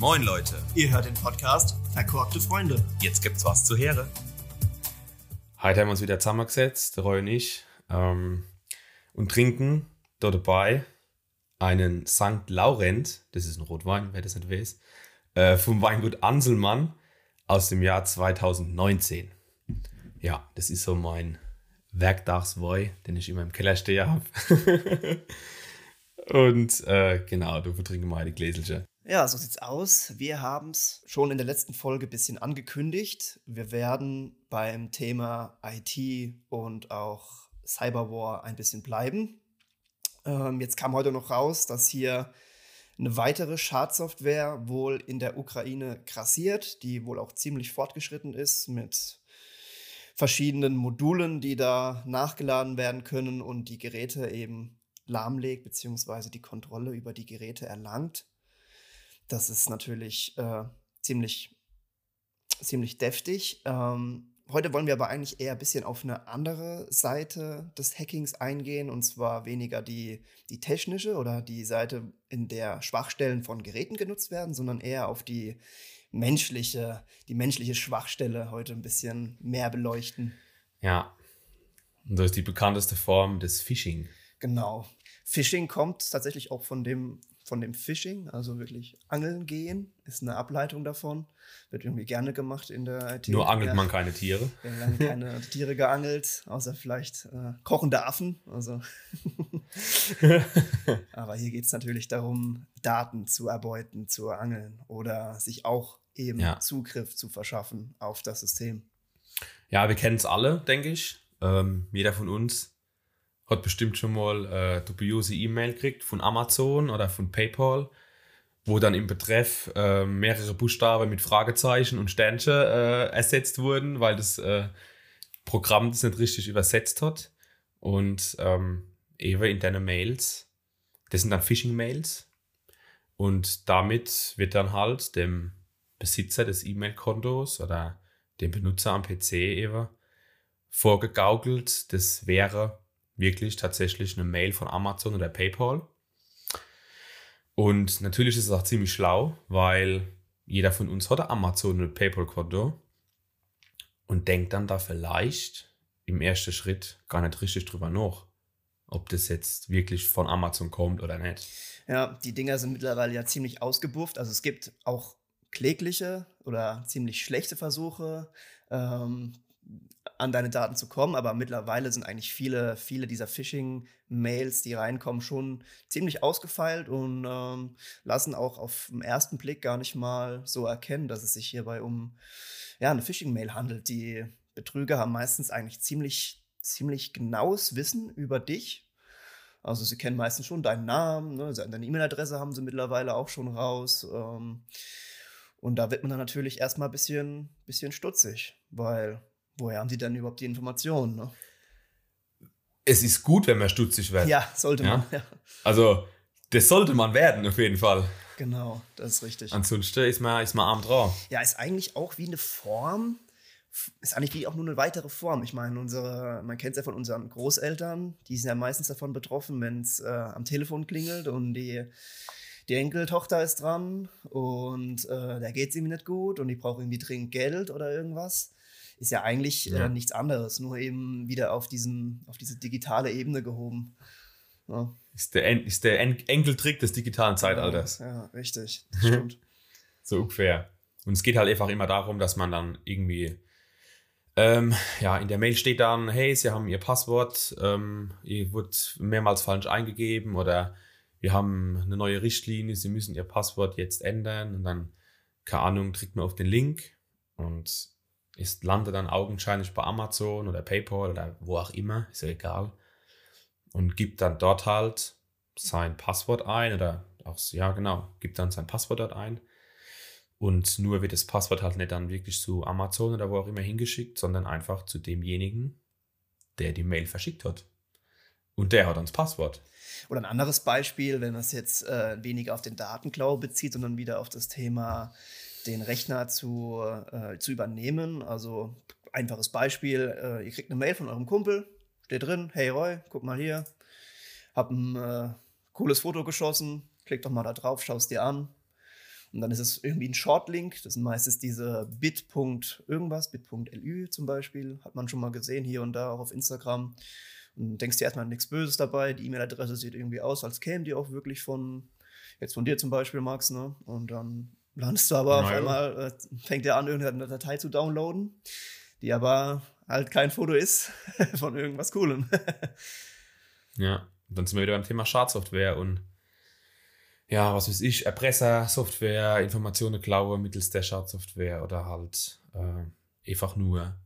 Moin Leute, Ihr hört den Podcast Verkorkte Freunde. jetzt gibt's was zu Heere. Heute haben wir uns wieder zusammengesetzt, Roy und ich, ähm, und trinken dort dabei einen St. Laurent, das ist ein Rotwein, wer das nicht weiß, äh, vom Weingut Anselmann aus dem Jahr 2019. Ja, das ist so mein Werktagswein, den ich immer im Keller stehen habe. und äh, genau, du vertrinken mal die Gläselchen. Ja, so sieht's aus. Wir haben es schon in der letzten Folge ein bisschen angekündigt. Wir werden beim Thema IT und auch Cyberwar ein bisschen bleiben. Ähm, jetzt kam heute noch raus, dass hier eine weitere Schadsoftware wohl in der Ukraine grassiert, die wohl auch ziemlich fortgeschritten ist mit verschiedenen Modulen, die da nachgeladen werden können und die Geräte eben lahmlegt, beziehungsweise die Kontrolle über die Geräte erlangt. Das ist natürlich äh, ziemlich, ziemlich deftig. Ähm, heute wollen wir aber eigentlich eher ein bisschen auf eine andere Seite des Hackings eingehen, und zwar weniger die, die technische oder die Seite, in der Schwachstellen von Geräten genutzt werden, sondern eher auf die menschliche, die menschliche Schwachstelle heute ein bisschen mehr beleuchten. Ja, und das ist die bekannteste Form des Phishing. Genau. Phishing kommt tatsächlich auch von dem, von dem Phishing, also wirklich angeln gehen, ist eine Ableitung davon. Wird irgendwie gerne gemacht in der IT. Nur angelt Ja. man keine Tiere. Wir haben lange keine Tiere geangelt, außer vielleicht äh, kochende Affen. Also. Aber hier geht es natürlich darum, Daten zu erbeuten, zu angeln oder sich auch eben Ja. Zugriff zu verschaffen auf das System. Ja, wir kennen es alle, denke ich. Ähm, jeder von uns hat bestimmt schon mal äh, dubiose E-Mail gekriegt von Amazon oder von PayPal, wo dann im Betreff äh, mehrere Buchstaben mit Fragezeichen und Sternchen äh, ersetzt wurden, weil das äh, Programm das nicht richtig übersetzt hat. Und ähm, eben in deine Mails, das sind dann Phishing-Mails. Und damit wird dann halt dem Besitzer des E-Mail-Kontos oder dem Benutzer am PC eben vorgegaukelt, das wäre wirklich tatsächlich eine Mail von Amazon oder PayPal. Und natürlich ist es auch ziemlich schlau, weil jeder von uns hat Amazon oder PayPal-Konto und denkt dann da vielleicht im ersten Schritt gar nicht richtig drüber nach, ob das jetzt wirklich von Amazon kommt oder nicht. Ja, die Dinger sind mittlerweile ja ziemlich ausgebufft. Also es gibt auch klägliche oder ziemlich schlechte Versuche, ähm, an deine Daten zu kommen, aber mittlerweile sind eigentlich viele, viele dieser Phishing-Mails, die reinkommen, schon ziemlich ausgefeilt und ähm, lassen auch auf den ersten Blick gar nicht mal so erkennen, dass es sich hierbei um ja, eine Phishing-Mail handelt. Die Betrüger haben meistens eigentlich ziemlich, ziemlich genaues Wissen über dich. Also sie kennen meistens schon deinen Namen, ne? deine E-Mail-Adresse haben sie mittlerweile auch schon raus. Ähm, und da wird man dann natürlich erstmal ein bisschen, bisschen stutzig, weil woher haben sie denn überhaupt die Informationen? Ne? Es ist gut, wenn man stutzig wird. Ja, sollte man. Ja. Also, das sollte man werden, auf jeden Fall. Genau, das ist richtig. Ansonsten ist man, ist man arm dran. Ja, ist eigentlich auch wie eine Form, ist eigentlich wie auch nur eine weitere Form. Ich meine, unsere, man kennt es ja von unseren Großeltern, die sind ja meistens davon betroffen, wenn es äh, am Telefon klingelt und die, die Enkeltochter ist dran und äh, der geht es irgendwie nicht gut und die braucht irgendwie dringend Geld oder irgendwas. Ist ja eigentlich Ja. Äh, nichts anderes, nur eben wieder auf, diesen, auf diese digitale Ebene gehoben. Ja, Ist der, En ist der En Enkeltrick des digitalen Zeitalters. Ja, richtig, das stimmt. So ungefähr. Und es geht halt einfach immer darum, dass man dann irgendwie, ähm, ja, in der Mail steht dann, hey, Sie haben Ihr Passwort, ähm, ihr wurde mehrmals falsch eingegeben oder wir haben eine neue Richtlinie, Sie müssen Ihr Passwort jetzt ändern und dann, keine Ahnung, drückt man auf den Link und es landet dann augenscheinlich bei Amazon oder PayPal oder wo auch immer, ist ja egal. Und gibt dann dort halt sein Passwort ein oder auch, ja genau, gibt dann sein Passwort dort ein. Und nur wird das Passwort halt nicht dann wirklich zu Amazon oder wo auch immer hingeschickt, sondern einfach zu demjenigen, der die Mail verschickt hat. Und der hat dann das Passwort. Oder ein anderes Beispiel, wenn man es jetzt äh, weniger auf den Datenklau bezieht, sondern wieder auf das Thema, den Rechner zu, äh, zu übernehmen. Also einfaches Beispiel, äh, ihr kriegt eine Mail von eurem Kumpel, steht drin, hey Roy, guck mal hier, hab ein äh, cooles Foto geschossen, klick doch mal da drauf, schau es dir an. Und dann ist es irgendwie ein Shortlink. Das sind meistens diese bit. bit.lü zum Beispiel. Hat man schon mal gesehen hier und da auch auf Instagram. Und denkst dir erstmal nichts Böses dabei. Die E-Mail-Adresse sieht irgendwie aus, als käme die auch wirklich von, jetzt von dir zum Beispiel, Max, ne? Und dann landest du aber Nein. auf einmal, äh, fängt er an, irgendeine Datei zu downloaden, die aber halt kein Foto ist von irgendwas Coolem. ja, dann sind wir wieder beim Thema Schadsoftware und ja, was weiß ich, Erpresser-Software, Informationen klauen mittels der Schadsoftware oder halt äh, einfach nur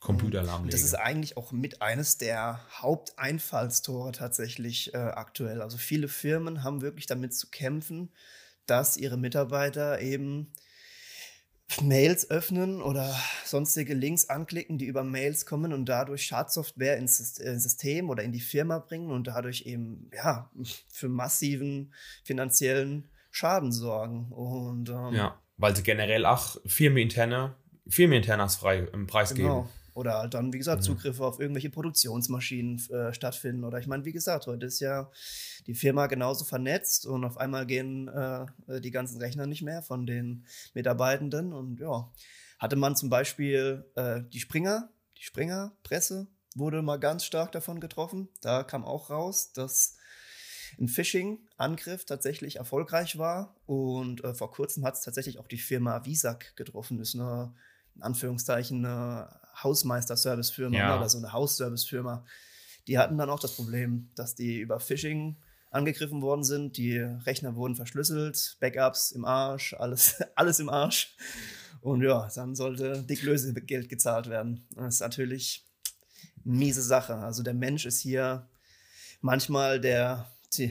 Computer lahmlegen. Das ist eigentlich auch mit eines der Haupteinfallstore tatsächlich äh, aktuell. Also viele Firmen haben wirklich damit zu kämpfen, dass ihre Mitarbeiter eben Mails öffnen oder sonstige Links anklicken, die über Mails kommen und dadurch Schadsoftware ins äh, System oder in die Firma bringen und dadurch eben ja für massiven finanziellen Schaden sorgen. Und, ähm, ja, weil sie generell auch firmeninterne, firmeninternas frei im Preis genau. geben. Oder halt dann, wie gesagt, mhm. Zugriffe auf irgendwelche Produktionsmaschinen äh, stattfinden. Oder ich meine, wie gesagt, heute ist ja die Firma genauso vernetzt und auf einmal gehen äh, die ganzen Rechner nicht mehr von den Mitarbeitenden. Und ja, hatte man zum Beispiel äh, die Springer, die Springer-Presse wurde mal ganz stark davon getroffen. Da kam auch raus, dass ein Phishing-Angriff tatsächlich erfolgreich war. Und äh, vor kurzem hat es tatsächlich auch die Firma Visak getroffen. Das ist eine, in Anführungszeichen, eine Hausmeister-Service-Firma ja. oder so eine Haus-Service-Firma. Die hatten dann auch das Problem, dass die über Phishing angegriffen worden sind. Die Rechner wurden verschlüsselt, Backups im Arsch, alles, alles im Arsch. Und ja, dann sollte dick Lösegeld gezahlt werden. Das ist natürlich eine miese Sache. Also der Mensch ist hier manchmal der,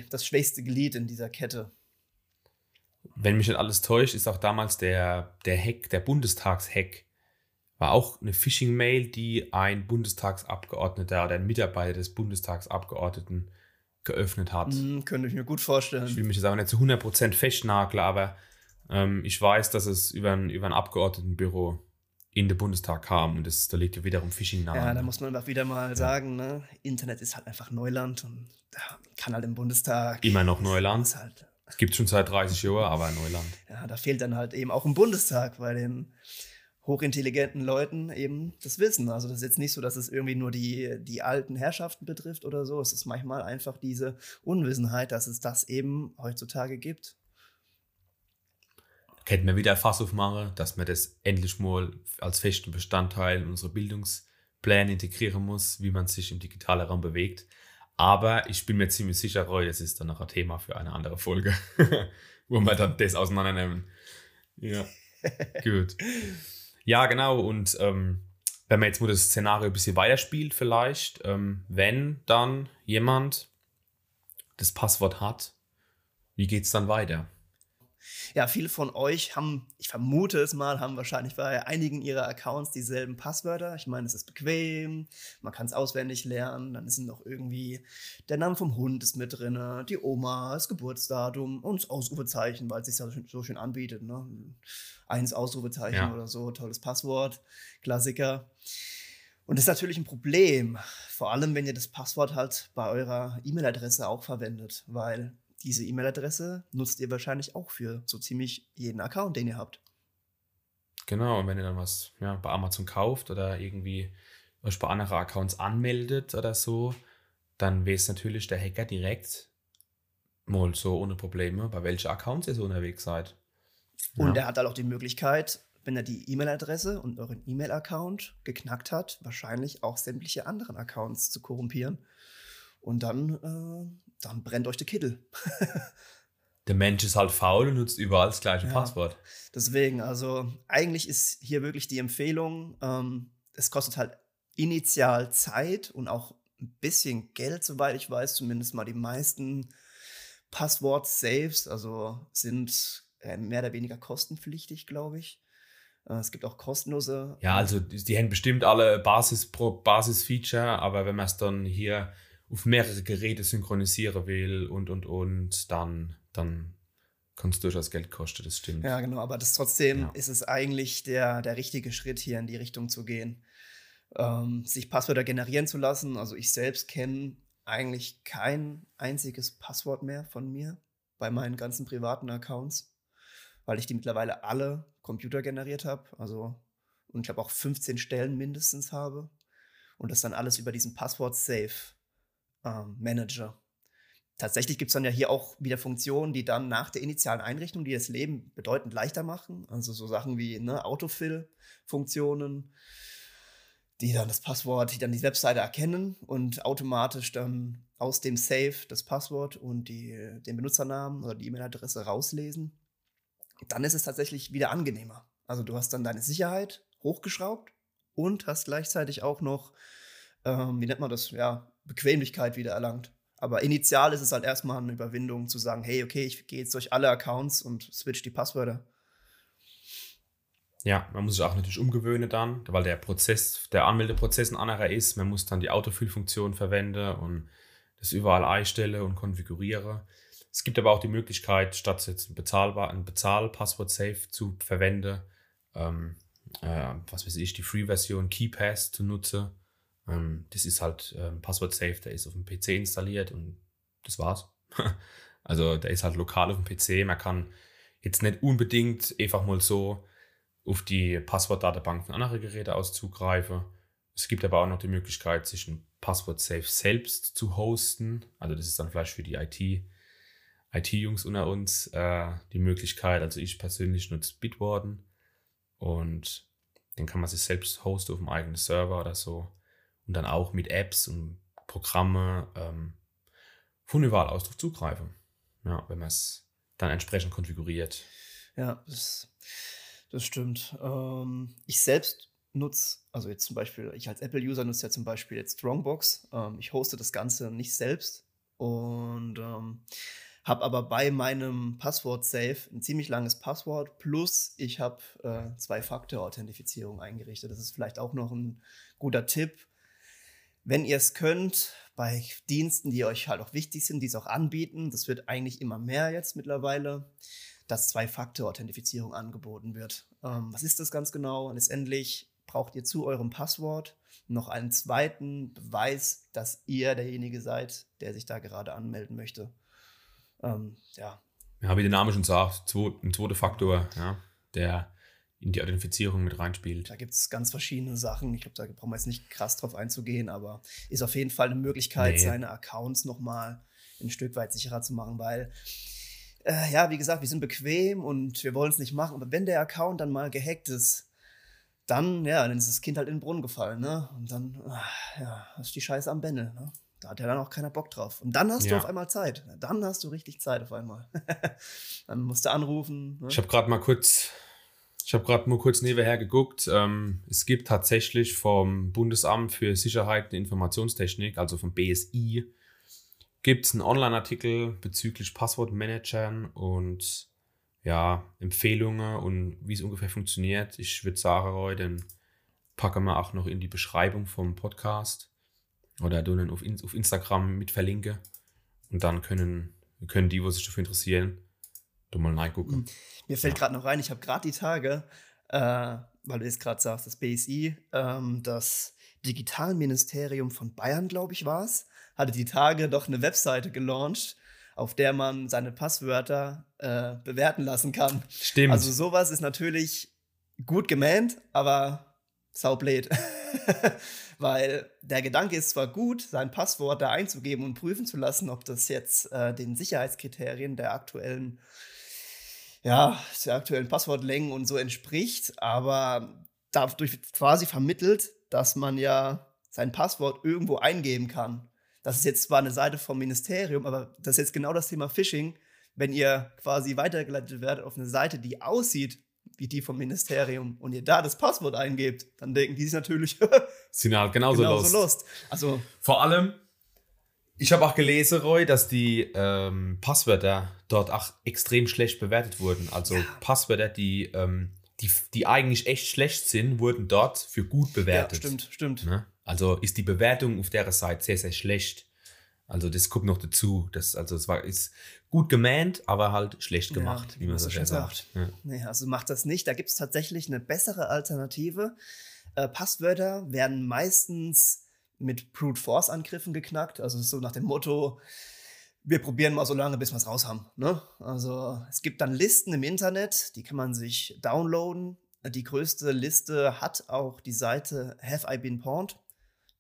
das schwächste Glied in dieser Kette. Wenn mich nicht alles täuscht, ist auch damals der, der Hack, der Bundestagshack, war auch eine Phishing-Mail, die ein Bundestagsabgeordneter oder ein Mitarbeiter des Bundestagsabgeordneten geöffnet hat. Mm, könnte ich mir gut vorstellen. Ich will mich jetzt aber nicht zu 100% festnageln, aber ähm, ich weiß, dass es über ein, über ein Abgeordnetenbüro in den Bundestag kam und das, da liegt ja wiederum Phishing nahe. Ja, da muss man einfach wieder mal ja. sagen, ne? Internet ist halt einfach Neuland und da kann halt im Bundestag. Immer noch Neuland. Halt, es gibt schon seit 30 Jahren, aber Neuland. Ja, da fehlt dann halt eben auch im Bundestag bei den hochintelligenten Leuten eben das Wissen. Also das ist jetzt nicht so, dass es irgendwie nur die, die alten Herrschaften betrifft oder so. Es ist manchmal einfach diese Unwissenheit, dass es das eben heutzutage gibt. Könnten wir wieder Fass aufmachen, dass man das endlich mal als festen Bestandteil in unsere Bildungspläne integrieren muss, wie man sich im digitalen Raum bewegt. Aber ich bin mir ziemlich sicher, Roy, das ist dann noch ein Thema für eine andere Folge, wo wir dann das auseinandernehmen. Ja, gut. Ja, genau. Und ähm, wenn man jetzt mal das Szenario ein bisschen weiterspielt, vielleicht, ähm, wenn dann jemand das Passwort hat, wie geht es dann weiter? Ja, viele von euch haben, ich vermute es mal, haben wahrscheinlich bei einigen ihrer Accounts dieselben Passwörter. Ich meine, es ist bequem, man kann es auswendig lernen, dann ist noch irgendwie der Name vom Hund ist mit drin, die Oma, das Geburtsdatum und das Ausrufezeichen, weil es sich so schön anbietet. Ne? Eins Ausrufezeichen ja. oder so, tolles Passwort, Klassiker. Und das ist natürlich ein Problem, vor allem wenn ihr das Passwort halt bei eurer E-Mail-Adresse auch verwendet, weil diese E-Mail-Adresse nutzt ihr wahrscheinlich auch für so ziemlich jeden Account, den ihr habt. Genau, und wenn ihr dann was ja, bei Amazon kauft oder irgendwie euch bei anderen Accounts anmeldet oder so, dann weiß natürlich der Hacker direkt mal so ohne Probleme, bei welchen Accounts ihr so unterwegs seid. Und ja. er hat halt auch die Möglichkeit, wenn er die E-Mail-Adresse und euren E-Mail-Account geknackt hat, wahrscheinlich auch sämtliche anderen Accounts zu korrumpieren. Und dann äh, dann brennt euch der Kittel. der Mensch ist halt faul und nutzt überall das gleiche ja, Passwort. Deswegen, also eigentlich ist hier wirklich die Empfehlung, ähm, es kostet halt initial Zeit und auch ein bisschen Geld, soweit ich weiß, zumindest mal die meisten Passwort-Saves, also sind äh, mehr oder weniger kostenpflichtig, glaube ich. Äh, es gibt auch kostenlose. Ja, also die haben bestimmt alle Basis-Feature, Basis aber wenn man es dann hier auf mehrere Geräte synchronisieren will und und und, dann, dann kann es durchaus Geld kosten, das stimmt. Ja, genau, aber das trotzdem ja. ist es eigentlich der, der richtige Schritt, hier in die Richtung zu gehen. Ähm, sich Passwörter generieren zu lassen. Also ich selbst kenne eigentlich kein einziges Passwort mehr von mir bei meinen ganzen privaten Accounts. weil ich die mittlerweile alle computergeneriert habe. Also, und ich habe auch 15 Stellen mindestens habe. Und das dann alles über diesen Passwort-Safe-Manager. Ähm, Tatsächlich gibt es dann ja hier auch wieder Funktionen, die dann nach der initialen Einrichtung, die das Leben bedeutend leichter machen. Also so Sachen wie ne, Autofill-Funktionen, die dann das Passwort, die dann die Webseite erkennen und automatisch dann aus dem Safe das Passwort und die, den Benutzernamen oder die E-Mail-Adresse rauslesen. Dann ist es tatsächlich wieder angenehmer. Also du hast dann deine Sicherheit hochgeschraubt und hast gleichzeitig auch noch, ähm, wie nennt man das, ja, Bequemlichkeit wieder erlangt. Aber initial ist es halt erstmal eine Überwindung zu sagen, hey, okay, ich gehe jetzt durch alle Accounts und switch die Passwörter. Ja, man muss sich auch natürlich umgewöhnen dann, weil der Prozess, der Anmeldeprozess ein anderer ist. Man muss dann die Autofill-Funktion verwenden und das überall einstellen und konfigurieren. Es gibt aber auch die Möglichkeit, statt jetzt ein, bezahlbar, ein Bezahl-Passwort-Safe zu verwenden, ähm, äh, was weiß ich, die Free-Version KeyPass zu nutzen ähm, das ist halt ähm, Passwort Safe, der ist auf dem PC installiert und das war's. also der ist halt lokal auf dem PC. Man kann jetzt nicht unbedingt einfach mal so auf die Passwortdatenbank von anderen Geräten aus zugreifen. Es gibt aber auch noch die Möglichkeit, sich ein Passwort Safe selbst zu hosten. Also das ist dann vielleicht für die IT, IT-Jungs unter uns äh, die Möglichkeit. Also ich persönlich nutze Bitwarden und den kann man sich selbst hosten auf dem eigenen Server oder so und dann auch mit Apps und Programme ähm, von überall aus drauf zugreifen. Ja, wenn man es dann entsprechend konfiguriert. Ja, das, das stimmt. Ähm, ich selbst nutze, also jetzt zum Beispiel, ich als Apple-User nutze ja zum Beispiel jetzt Strongbox. Ähm, ich hoste das Ganze nicht selbst und ähm, habe aber bei meinem Passwort-Safe ein ziemlich langes Passwort plus ich habe äh, Zwei-Faktor-Authentifizierung eingerichtet. Das ist vielleicht auch noch ein guter Tipp wenn ihr es könnt, bei Diensten, die euch halt auch wichtig sind, die es auch anbieten, das wird eigentlich immer mehr jetzt mittlerweile, dass Zwei-Faktor-Authentifizierung angeboten wird. Ähm, was ist das ganz genau? Letztendlich braucht ihr zu eurem Passwort noch einen zweiten Beweis, dass ihr derjenige seid, der sich da gerade anmelden möchte. Ähm, ja. Ja, wie der Name schon sagt, ein zweiter Faktor, ja, der in die Identifizierung mit reinspielt. Da gibt es ganz verschiedene Sachen. Ich glaube, da brauchen wir jetzt nicht krass drauf einzugehen, aber ist auf jeden Fall eine Möglichkeit, nee. seine Accounts nochmal ein Stück weit sicherer zu machen, weil, äh, ja, wie gesagt, wir sind bequem und wir wollen es nicht machen. Aber wenn der Account dann mal gehackt ist, dann, ja, dann ist das Kind halt in den Brunnen gefallen, ne? Und dann, ach, ja, hast die Scheiße am Bändel, ne? Da hat ja dann auch keiner Bock drauf. Und dann hast ja. du auf einmal Zeit. Dann hast du richtig Zeit auf einmal. dann musst du anrufen. Ne? Ich habe gerade mal kurz ich habe gerade mal kurz nebenher geguckt. Ähm, es gibt tatsächlich vom Bundesamt für Sicherheit und Informationstechnik, also vom BSI, gibt es einen Online-Artikel bezüglich Passwortmanagern und ja, Empfehlungen und wie es ungefähr funktioniert. Ich würde sagen, heute den packen wir auch noch in die Beschreibung vom Podcast oder dann auf, auf Instagram mit verlinke. Und dann können, können die, die sich dafür interessieren, du mal reingucken. Hm. Mir fällt ja. gerade noch rein, ich habe gerade die Tage, äh, weil du jetzt gerade sagst, das BSI, ähm, das Digitalministerium von Bayern, glaube ich, war es, hatte die Tage doch eine Webseite gelauncht, auf der man seine Passwörter äh, bewerten lassen kann. Stimmt. Also sowas ist natürlich gut gemeint, aber saublöd. Weil der Gedanke ist zwar gut, sein Passwort da einzugeben und prüfen zu lassen, ob das jetzt äh, den Sicherheitskriterien der aktuellen ja, der aktuellen Passwortlängen und so entspricht, aber dadurch wird quasi vermittelt, dass man ja sein Passwort irgendwo eingeben kann. Das ist jetzt zwar eine Seite vom Ministerium, aber das ist jetzt genau das Thema Phishing. Wenn ihr quasi weitergeleitet werdet auf eine Seite, die aussieht wie die vom Ministerium und ihr da das Passwort eingebt, dann denken die sich natürlich, sind halt genauso, genauso lost. lost. Also vor allem, ich habe auch gelesen, Roy, dass die ähm, Passwörter dort auch extrem schlecht bewertet wurden. Also ja. Passwörter, die, ähm, die, die eigentlich echt schlecht sind, wurden dort für gut bewertet. Ja, stimmt, stimmt. Ne? Also ist die Bewertung auf der Seite sehr, sehr schlecht. Also das kommt noch dazu. Das, also es war ist gut gemeint, aber halt schlecht gemacht, ja, wie man so schön sagt. Ja. Nee, also macht das nicht. Da gibt es tatsächlich eine bessere Alternative. Äh, Passwörter werden meistens mit Brute Force Angriffen geknackt. Also so nach dem Motto, wir probieren mal so lange, bis wir es raus haben. Ne? Also es gibt dann Listen im Internet, die kann man sich downloaden. Die größte Liste hat auch die Seite Have I Been Pawned.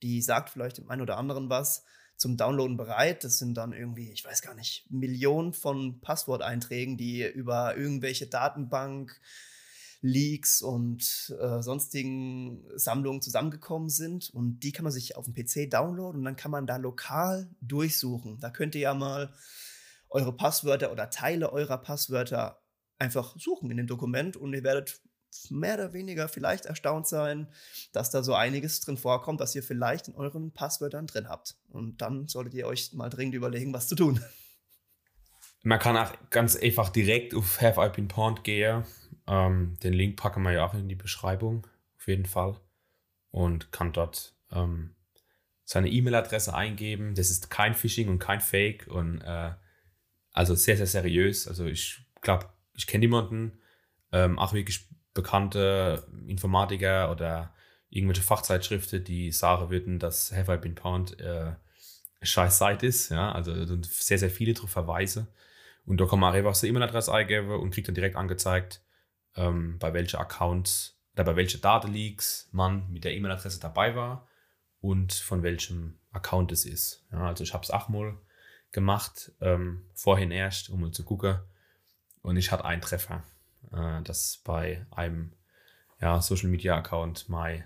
Die sagt vielleicht dem einen oder anderen was zum Downloaden bereit. Das sind dann irgendwie, ich weiß gar nicht, Millionen von Passworteinträgen, die über irgendwelche Datenbank Leaks und äh, sonstigen Sammlungen zusammengekommen sind. Und die kann man sich auf dem PC downloaden und dann kann man da lokal durchsuchen. Da könnt ihr ja mal eure Passwörter oder Teile eurer Passwörter einfach suchen in dem Dokument und ihr werdet mehr oder weniger vielleicht erstaunt sein, dass da so einiges drin vorkommt, was ihr vielleicht in euren Passwörtern drin habt. Und dann solltet ihr euch mal dringend überlegen, was zu tun. Man kann auch ganz einfach direkt auf Have I Been Pawned gehen ähm, den Link packen wir ja auch in die Beschreibung, auf jeden Fall. Und kann dort ähm, seine E-Mail-Adresse eingeben. Das ist kein Phishing und kein Fake und äh, also sehr, sehr seriös. Also ich glaube, ich kenne niemanden, ähm, auch wirklich bekannte Informatiker oder irgendwelche Fachzeitschriften, die sagen würden, dass Have I Been Pound äh, scheiß Seite ist. Ja? Also sehr, sehr viele darauf verweisen. Und da kann man einfach seine E-Mail-Adresse eingeben und kriegt dann direkt angezeigt, ähm, bei welchen Accounts oder bei welchen Datenleaks man mit der E-Mail-Adresse dabei war und von welchem Account es ist. Ja, also ich habe es auch mal gemacht, ähm, vorhin erst, um mal zu gucken. Und ich hatte einen Treffer, äh, dass bei einem ja, Social Media Account mein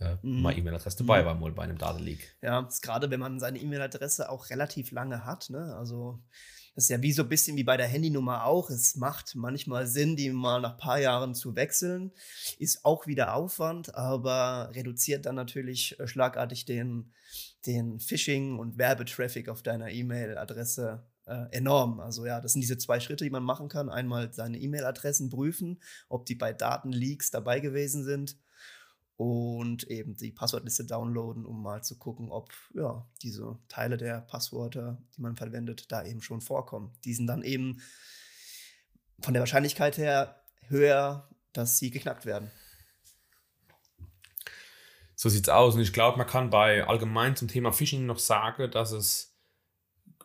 äh, mhm. meine E-Mail-Adresse dabei mhm. war, mal bei einem Datenleak. Ja, gerade wenn man seine E-Mail-Adresse auch relativ lange hat. Ne? Also das ist ja wie so ein bisschen wie bei der Handynummer auch. Es macht manchmal Sinn, die mal nach ein paar Jahren zu wechseln. Ist auch wieder Aufwand, aber reduziert dann natürlich äh, schlagartig den, den Phishing- und Werbetraffic auf deiner E-Mail-Adresse äh, enorm. Also ja, das sind diese zwei Schritte, die man machen kann. Einmal seine E-Mail-Adressen prüfen, ob die bei Datenleaks dabei gewesen sind und eben die Passwortliste downloaden, um mal zu gucken, ob ja, diese Teile der Passwörter, die man verwendet, da eben schon vorkommen. Die sind dann eben von der Wahrscheinlichkeit her höher, dass sie geknackt werden. So sieht's aus. Und ich glaube, man kann bei allgemein zum Thema Phishing noch sagen, dass es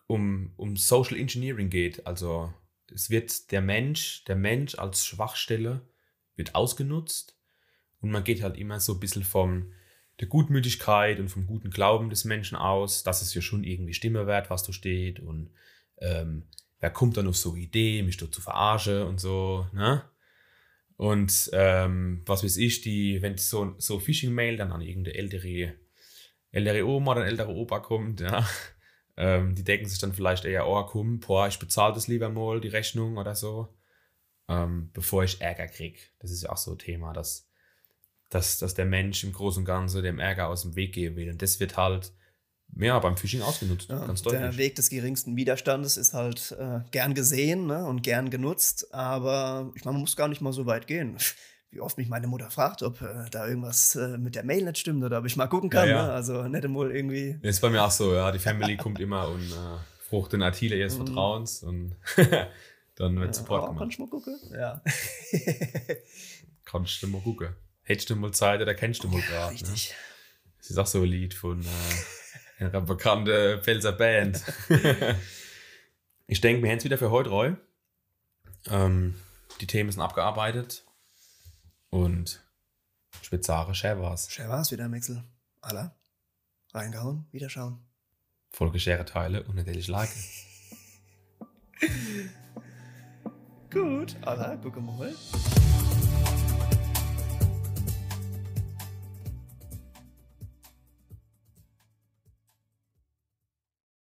um, um Social Engineering geht. Also es wird der Mensch, der Mensch als Schwachstelle wird ausgenutzt und man geht halt immer so ein bisschen von der Gutmütigkeit und vom guten Glauben des Menschen aus, dass es ja schon irgendwie Stimme wert, was da steht. Und ähm, wer kommt dann auf so eine Idee, mich dort zu verarschen und so, ne? Und ähm, was weiß ich, die, wenn so, so Phishing-Mail dann an irgendeine ältere, ältere Oma oder ältere Opa kommt, ja, ähm, die denken sich dann vielleicht eher, oh komm, boah, ich bezahle das lieber mal, die Rechnung oder so, ähm, bevor ich Ärger kriege. Das ist ja auch so ein Thema, dass dass, dass der Mensch im Großen und Ganzen dem Ärger aus dem Weg gehen will. Und das wird halt ja, beim Phishing ausgenutzt, ja, ganz deutlich. Der Weg des geringsten Widerstandes ist halt äh, gern gesehen ne, und gern genutzt, aber ich meine, man muss gar nicht mal so weit gehen. Wie oft mich meine Mutter fragt, ob äh, da irgendwas äh, mit der Mail nicht stimmt oder ob ich mal gucken kann. Ja, ja. Ne? Also nicht wohl irgendwie. Das ist bei mir auch so, ja. Die Family kommt immer und äh, frucht den Artile ihres mhm. Vertrauens und dann wird Support gemacht. Kannst du mal gucken? Ja. kannst du mal gucken. Hättest du mal Zeit oder kennst du mal gerade? Ne? Richtig. Ne? Das ist auch so ein Lied von äh, einer bekannten Pfälzer Band. ich denke, wir haben es wieder für heute Roy. Ähm, die Themen sind abgearbeitet. Und sagen, schön war's. Schön war's wieder, Mixel. Alla. Reingehauen, wieder schauen. Folge, Schere, Teile und natürlich Like. Gut, Alla, guck mal.